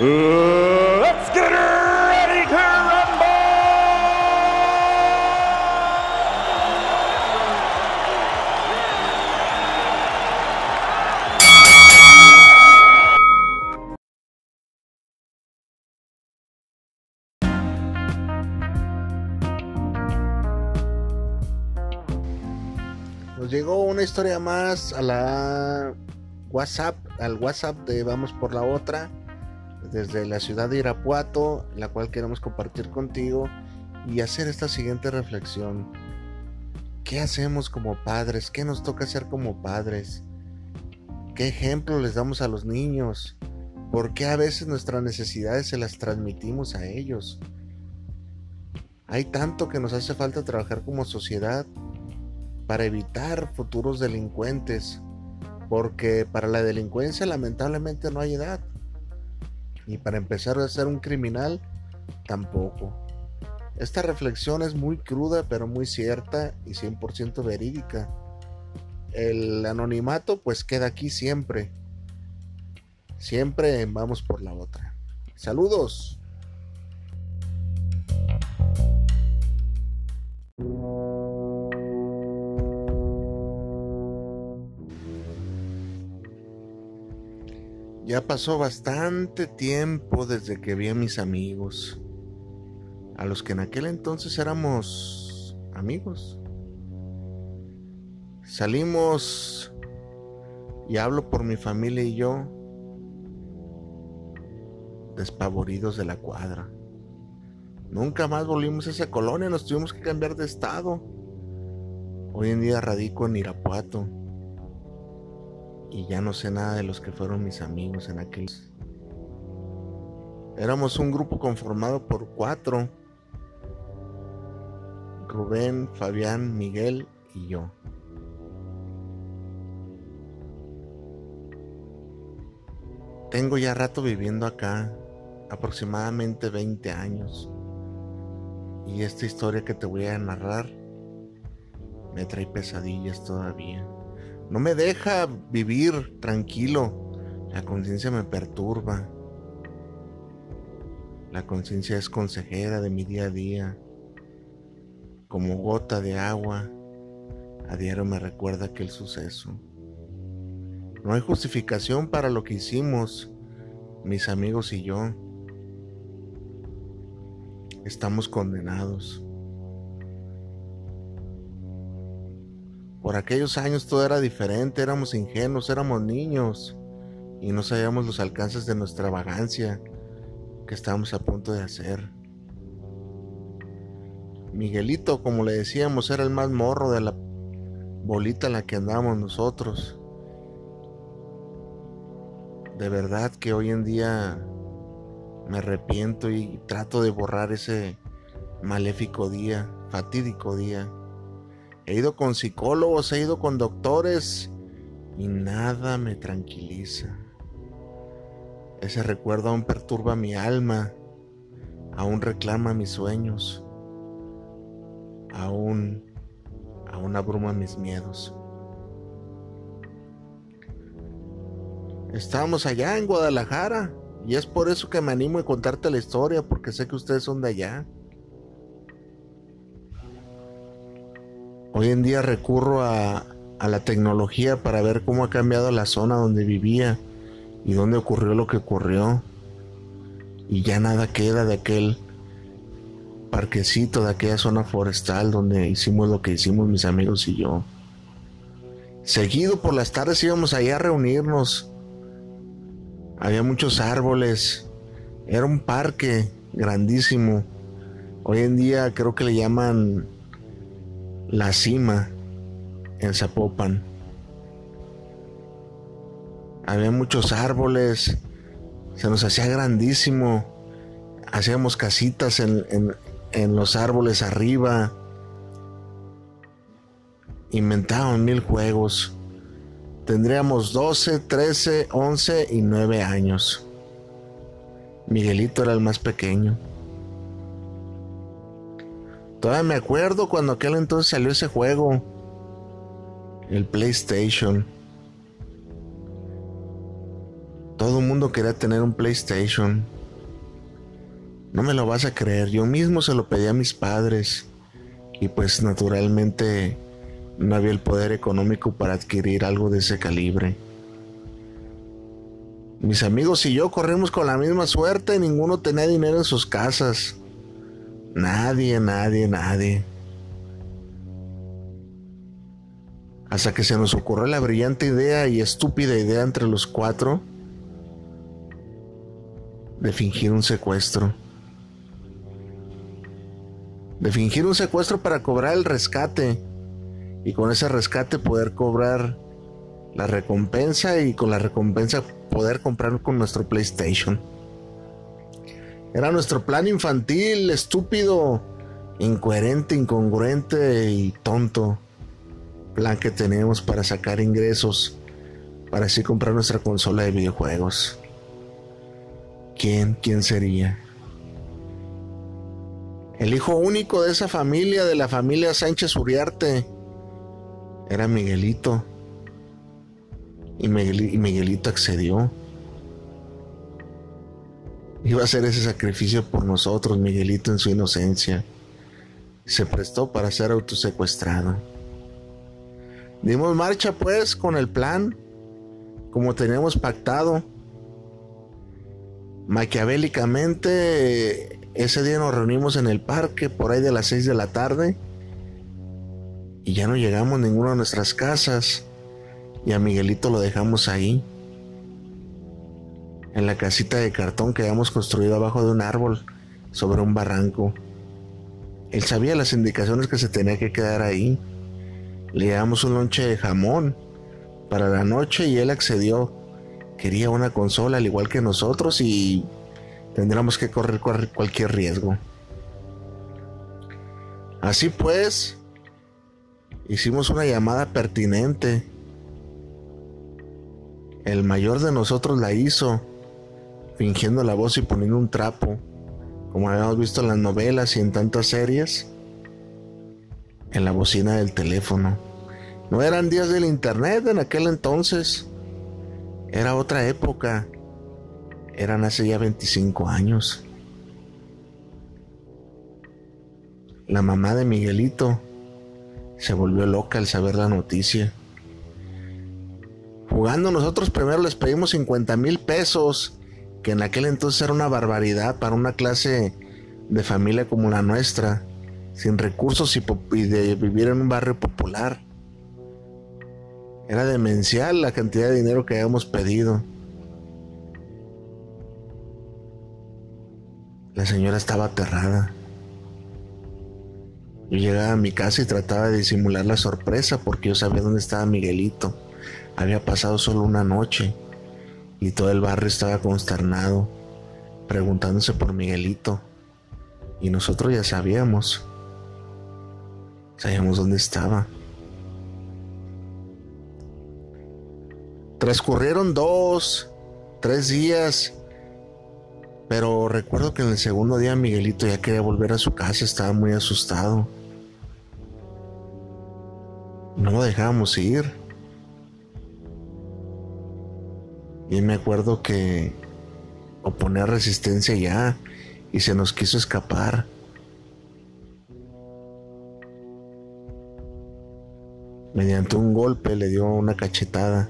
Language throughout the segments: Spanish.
let's get ready to! Nos llegó una historia más a la WhatsApp, al WhatsApp de Vamos por la otra, desde la ciudad de Irapuato, la cual queremos compartir contigo y hacer esta siguiente reflexión. ¿Qué hacemos como padres? ¿Qué nos toca hacer como padres? ¿Qué ejemplo les damos a los niños? ¿Por qué a veces nuestras necesidades se las transmitimos a ellos? Hay tanto que nos hace falta trabajar como sociedad para evitar futuros delincuentes, porque para la delincuencia lamentablemente no hay edad. Y para empezar a ser un criminal, tampoco. Esta reflexión es muy cruda, pero muy cierta y 100% verídica. El anonimato pues queda aquí siempre. Siempre vamos por la otra. Saludos. Ya pasó bastante tiempo desde que vi a mis amigos, a los que en aquel entonces éramos amigos. Salimos y hablo por mi familia y yo, despavoridos de la cuadra. Nunca más volvimos a esa colonia, nos tuvimos que cambiar de estado. Hoy en día radico en Irapuato y ya no sé nada de los que fueron mis amigos en aquel. Éramos un grupo conformado por cuatro. Rubén, Fabián, Miguel y yo. Tengo ya rato viviendo acá, aproximadamente 20 años. Y esta historia que te voy a narrar me trae pesadillas todavía. No me deja vivir tranquilo. La conciencia me perturba. La conciencia es consejera de mi día a día. Como gota de agua, a diario me recuerda aquel suceso. No hay justificación para lo que hicimos, mis amigos y yo. Estamos condenados. Por aquellos años todo era diferente, éramos ingenuos, éramos niños y no sabíamos los alcances de nuestra vagancia que estábamos a punto de hacer. Miguelito, como le decíamos, era el más morro de la bolita en la que andábamos nosotros. De verdad que hoy en día me arrepiento y trato de borrar ese maléfico día, fatídico día. He ido con psicólogos, he ido con doctores y nada me tranquiliza. Ese recuerdo aún perturba mi alma, aún reclama mis sueños, aún, aún abruma mis miedos. Estamos allá en Guadalajara y es por eso que me animo a contarte la historia, porque sé que ustedes son de allá. Hoy en día recurro a, la tecnología para ver cómo ha cambiado la zona donde vivía y dónde ocurrió lo que ocurrió. Y ya nada queda de aquel parquecito, de aquella zona forestal donde hicimos lo que hicimos mis amigos y yo. Seguido por las tardes íbamos allá a reunirnos. Había muchos árboles. Era un parque grandísimo. Hoy en día creo que le llaman la cima en Zapopan. Había muchos árboles, se nos hacía grandísimo. hacíamos casitas en, en, en los árboles arriba. Inventaban mil juegos. Tendríamos 12, 13, 11 y 9 años. Miguelito era el más pequeño. Todavía me acuerdo cuando aquel entonces salió ese juego. El PlayStation. Todo el mundo quería tener un PlayStation. No me lo vas a creer. Yo mismo se lo pedí a mis padres. Y pues naturalmente no había el poder económico para adquirir algo de ese calibre. Mis amigos y yo corrimos con la misma suerte, ninguno tenía dinero en sus casas. Nadie, nadie, nadie. Hasta que se nos ocurrió la brillante idea y estúpida idea entre los cuatro de fingir un secuestro. De fingir un secuestro para cobrar el rescate y con ese rescate poder cobrar la recompensa y con la recompensa poder comprar con nuestro PlayStation. Era nuestro plan infantil, estúpido, incoherente, incongruente y tonto. Plan que tenemos para sacar ingresos, para así comprar nuestra consola de videojuegos. ¿Quién? ¿Quién sería? El hijo único de esa familia, de la familia Sánchez Uriarte, era Miguelito. Y, Miguelito accedió. Iba a hacer ese sacrificio por nosotros, Miguelito en su inocencia. Se prestó para ser autosecuestrado. Dimos marcha pues con el plan, como teníamos pactado. Maquiavélicamente, ese día nos reunimos en el parque por ahí de las 6 de la tarde y ya no llegamos a ninguna de nuestras casas y a Miguelito lo dejamos ahí, en la casita de cartón que habíamos construido abajo de un árbol, sobre un barranco. Él sabía las indicaciones que se tenía que quedar ahí. Le damos un lonche de jamón para la noche y él accedió. Quería una consola al igual que nosotros y tendríamos que correr, cualquier riesgo. Así pues, Hicimos una llamada pertinente. El mayor de nosotros la hizo, fingiendo la voz y poniendo un trapo, como habíamos visto en las novelas y en tantas series, en la bocina del teléfono. No eran días del internet en aquel entonces. Era otra época. Eran hace ya 25 años. La mamá de Miguelito se volvió loca al saber la noticia. Jugando nosotros primero les pedimos 50 mil pesos, que en aquel entonces era una barbaridad para una clase de familia como la nuestra, sin recursos y, de vivir en un barrio popular. Era demencial la cantidad de dinero que habíamos pedido. La señora estaba aterrada. Yo llegaba a mi casa y trataba de disimular la sorpresa porque yo sabía dónde estaba Miguelito. Había pasado solo una noche y todo el barrio estaba consternado, preguntándose por Miguelito. Y nosotros ya sabíamos. Sabíamos dónde estaba. Transcurrieron dos, tres días, pero recuerdo que en el segundo día Miguelito ya quería volver a su casa, estaba muy asustado no lo dejábamos ir. Y me acuerdo que oponer resistencia ya y se nos quiso escapar. Mediante un golpe le dio una cachetada.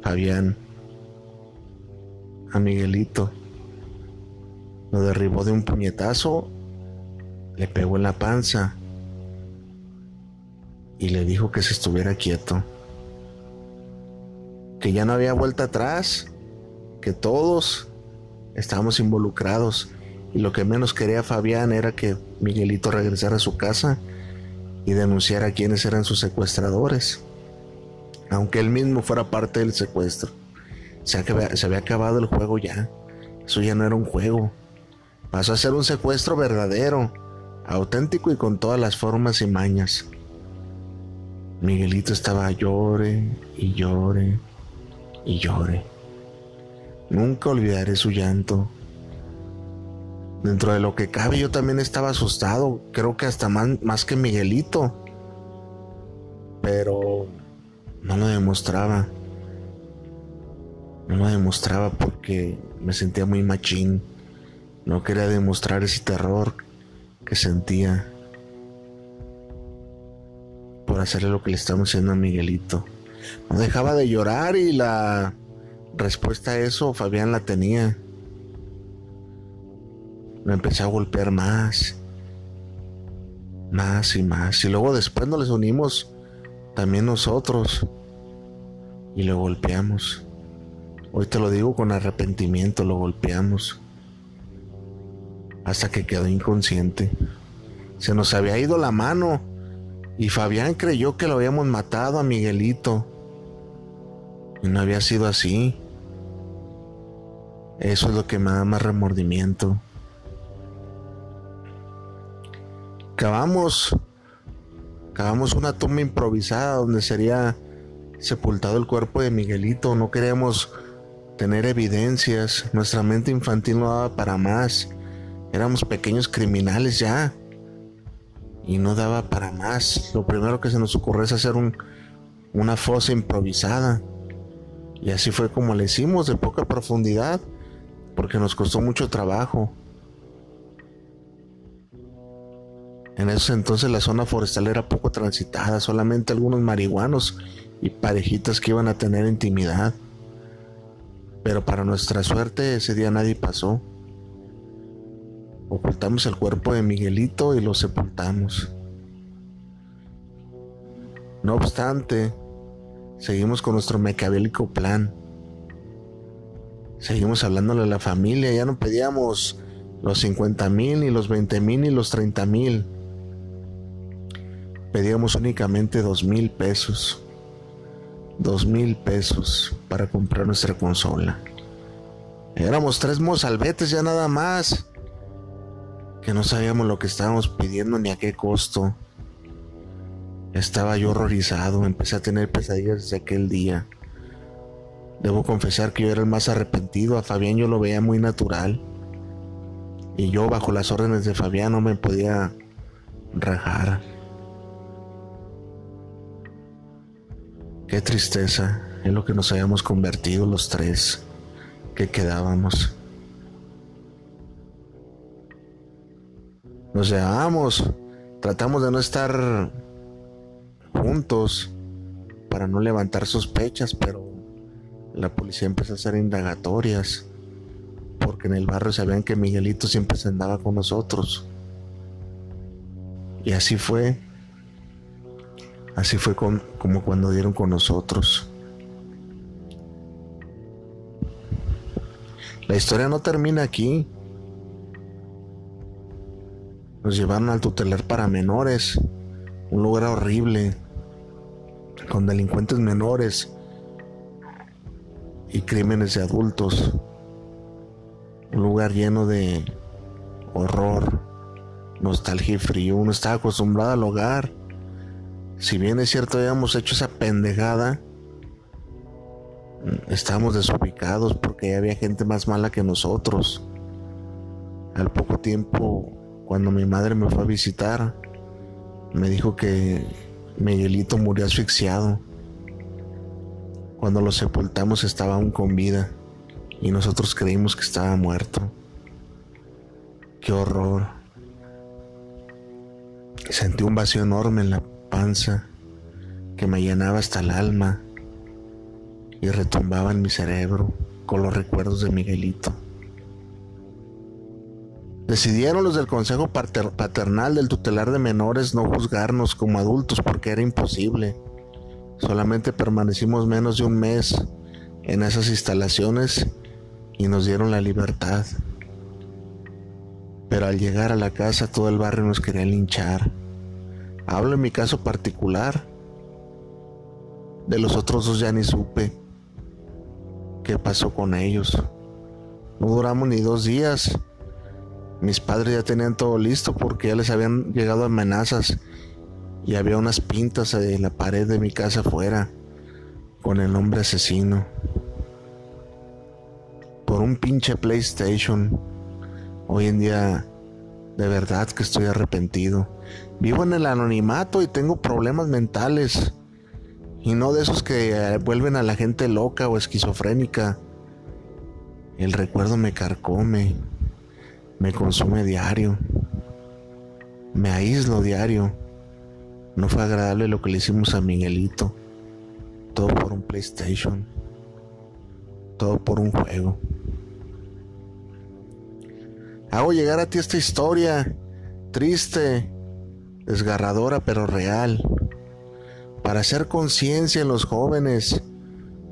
Fabián a Miguelito. Lo derribó de un puñetazo, le pegó en la panza y le dijo que se estuviera quieto, que ya no había vuelta atrás, que todos estábamos involucrados y lo que menos quería Fabián era que Miguelito regresara a su casa y denunciara a quienes eran sus secuestradores, aunque él mismo fuera parte del secuestro. Se, se había acabado el juego ya, eso ya no era un juego, Pasó a ser un secuestro verdadero, auténtico y con todas las formas y mañas. Miguelito estaba llore y llore y llore. Nunca olvidaré su llanto. Dentro de lo que cabe yo también estaba asustado, creo que hasta más, que Miguelito. Pero no lo demostraba. No lo demostraba porque me sentía muy machín. No quería demostrar ese terror que sentía por hacerle lo que le estamos haciendo a Miguelito. No dejaba de llorar y la respuesta a eso Fabián la tenía. Me empecé a golpear más, más y más. Y luego después nos les unimos también nosotros y lo golpeamos. Hoy te lo digo con arrepentimiento, lo golpeamos hasta que quedó inconsciente. Se nos había ido la mano y Fabián creyó que lo habíamos matado a Miguelito. Y no había sido así. Eso es lo que me da más remordimiento. Cavamos, cavamos una tumba improvisada donde sería sepultado el cuerpo de Miguelito. No queríamos tener evidencias. Nuestra mente infantil no daba para más. Éramos pequeños criminales ya. Y no daba para más. Lo primero que se nos ocurrió es hacer un, una fosa improvisada. Y así fue como le hicimos, de poca profundidad, porque nos costó mucho trabajo. En esos entonces la zona forestal era poco transitada, solamente algunos marihuanos y parejitas que iban a tener intimidad. Pero para nuestra suerte ese día nadie pasó. Ocultamos el cuerpo de Miguelito y lo sepultamos. No obstante, seguimos con nuestro mecabélico plan. Seguimos hablándole a la familia, ya no pedíamos los 50 mil, ni los 20 mil, ni los 30 mil. Pedíamos únicamente dos mil pesos dos mil pesos para comprar nuestra consola. Éramos tres mozalbetes ya nada más. Que no sabíamos lo que estábamos pidiendo ni a qué costo. Estaba yo horrorizado, empecé a tener pesadillas desde aquel día. Debo confesar que yo era el más arrepentido, a Fabián yo lo veía muy natural. Y yo bajo las órdenes de Fabián no me podía rajar. Qué tristeza en lo que nos habíamos convertido los tres que quedábamos. Nos llevábamos, tratamos de no estar juntos para no levantar sospechas, pero la policía empezó a hacer indagatorias porque en el barrio sabían que Miguelito siempre se andaba con nosotros. Y así fue. Así fue como cuando dieron con nosotros. La historia no termina aquí. Nos llevaron al tutelar para menores, un lugar horrible, con delincuentes menores y crímenes de adultos. Un lugar lleno de horror, nostalgia y frío. Uno estaba acostumbrado al hogar si bien es cierto habíamos hecho esa pendejada, estábamos desubicados porque había gente más mala que nosotros. Al poco tiempo, cuando mi madre me fue a visitar, me dijo que Miguelito murió asfixiado. Cuando lo sepultamos estaba aún con vida y nosotros creímos que estaba muerto. Qué horror. Sentí un vacío enorme en la panza que me llenaba hasta el alma y retumbaba en mi cerebro con los recuerdos de Miguelito. Decidieron los del Consejo Paternal del Tutelar de Menores no juzgarnos como adultos porque era imposible. Solamente permanecimos menos de un mes en esas instalaciones y nos dieron la libertad. Pero al llegar a la casa todo el barrio nos quería linchar. Hablo en mi caso particular. De los otros dos ya ni supe qué pasó con ellos. No duramos ni dos días Mis padres ya tenían todo listo porque ya les habían llegado amenazas y había unas pintas en la pared de mi casa afuera con el nombre asesino. Por un pinche PlayStation. Hoy en día de verdad que estoy arrepentido. Vivo en el anonimato y tengo problemas mentales. Y no de esos que eh, vuelven a la gente loca o esquizofrénica. El recuerdo me carcome, me consume diario, me aíslo diario. No fue agradable lo que le hicimos a Miguelito. Todo por un PlayStation. Todo por un juego. Hago llegar a ti esta historia triste, desgarradora pero real, para hacer conciencia en los jóvenes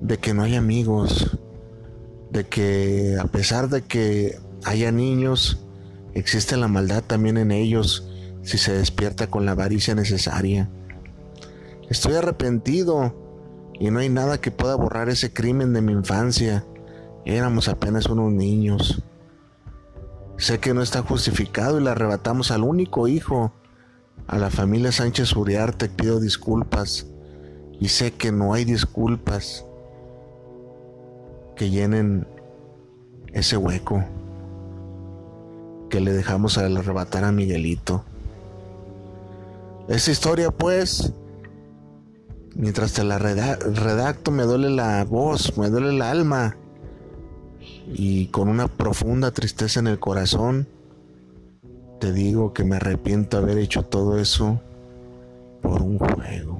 de que no hay amigos, de que a pesar de que haya niños, existe la maldad también en ellos si se despierta con la avaricia necesaria. Estoy arrepentido y no hay nada que pueda borrar ese crimen de mi infancia. Éramos apenas unos niños. Sé que no está justificado y le arrebatamos al único hijo. A la familia Sánchez Uriarte pido disculpas y sé que no hay disculpas que llenen ese hueco que le dejamos al arrebatar a Miguelito. Esa historia pues, mientras te la redacto me duele la voz, me duele el alma y con una profunda tristeza en el corazón, te digo que me arrepiento haber hecho todo eso por un juego.